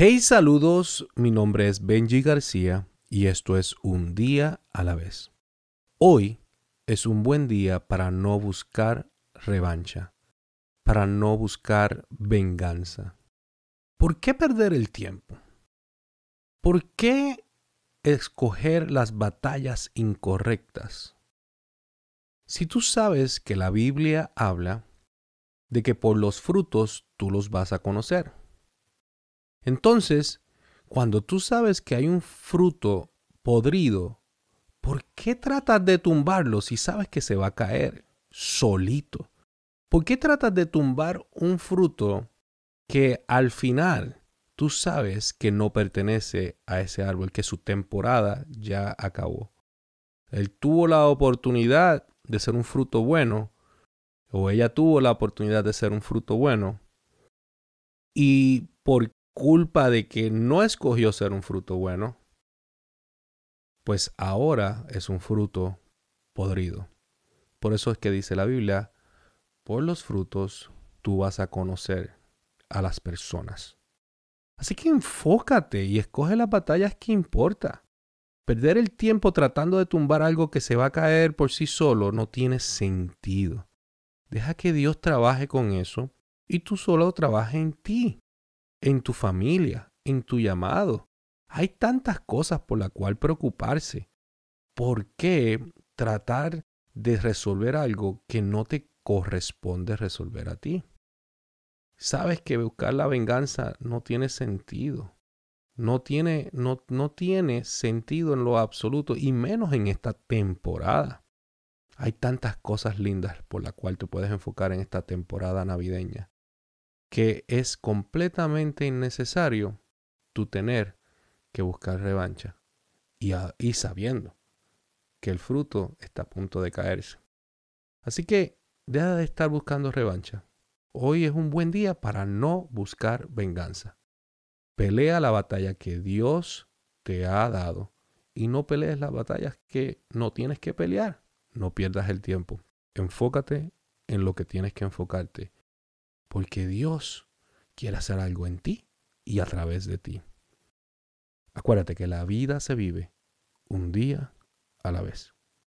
Hey, saludos, mi nombre es Benji García y esto es Un día a la vez. Hoy es un buen día para no buscar revancha, para no buscar venganza. ¿Por qué perder el tiempo? ¿Por qué escoger las batallas incorrectas? Si tú sabes que la Biblia habla de que por los frutos tú los vas a conocer. Entonces, cuando tú sabes que hay un fruto podrido, ¿por qué tratas de tumbarlo si sabes que se va a caer solito? ¿Por qué tratas de tumbar un fruto que al final tú sabes que no pertenece a ese árbol, que su temporada ya acabó? Él tuvo la oportunidad de ser un fruto bueno, o ella tuvo la oportunidad de ser un fruto bueno, y por culpa de que no escogió ser un fruto bueno, pues ahora es un fruto podrido. Por eso es que dice la Biblia, por los frutos tú vas a conocer a las personas. Así que enfócate y escoge las batallas que importa. Perder el tiempo tratando de tumbar algo que se va a caer por sí solo no tiene sentido. Deja que Dios trabaje con eso y tú solo trabajes en ti en tu familia, en tu llamado. Hay tantas cosas por las cuales preocuparse. ¿Por qué tratar de resolver algo que no te corresponde resolver a ti? Sabes que buscar la venganza no tiene sentido. No tiene, no, no tiene sentido en lo absoluto y menos en esta temporada. Hay tantas cosas lindas por las cuales te puedes enfocar en esta temporada navideña que es completamente innecesario tú tener que buscar revancha y, y sabiendo que el fruto está a punto de caerse. Así que deja de estar buscando revancha. Hoy es un buen día para no buscar venganza. Pelea la batalla que Dios te ha dado y no pelees las batallas que no tienes que pelear. No pierdas el tiempo. Enfócate en lo que tienes que enfocarte porque Dios quiere hacer algo en ti y a través de ti. Acuérdate que la vida se vive un día a la vez.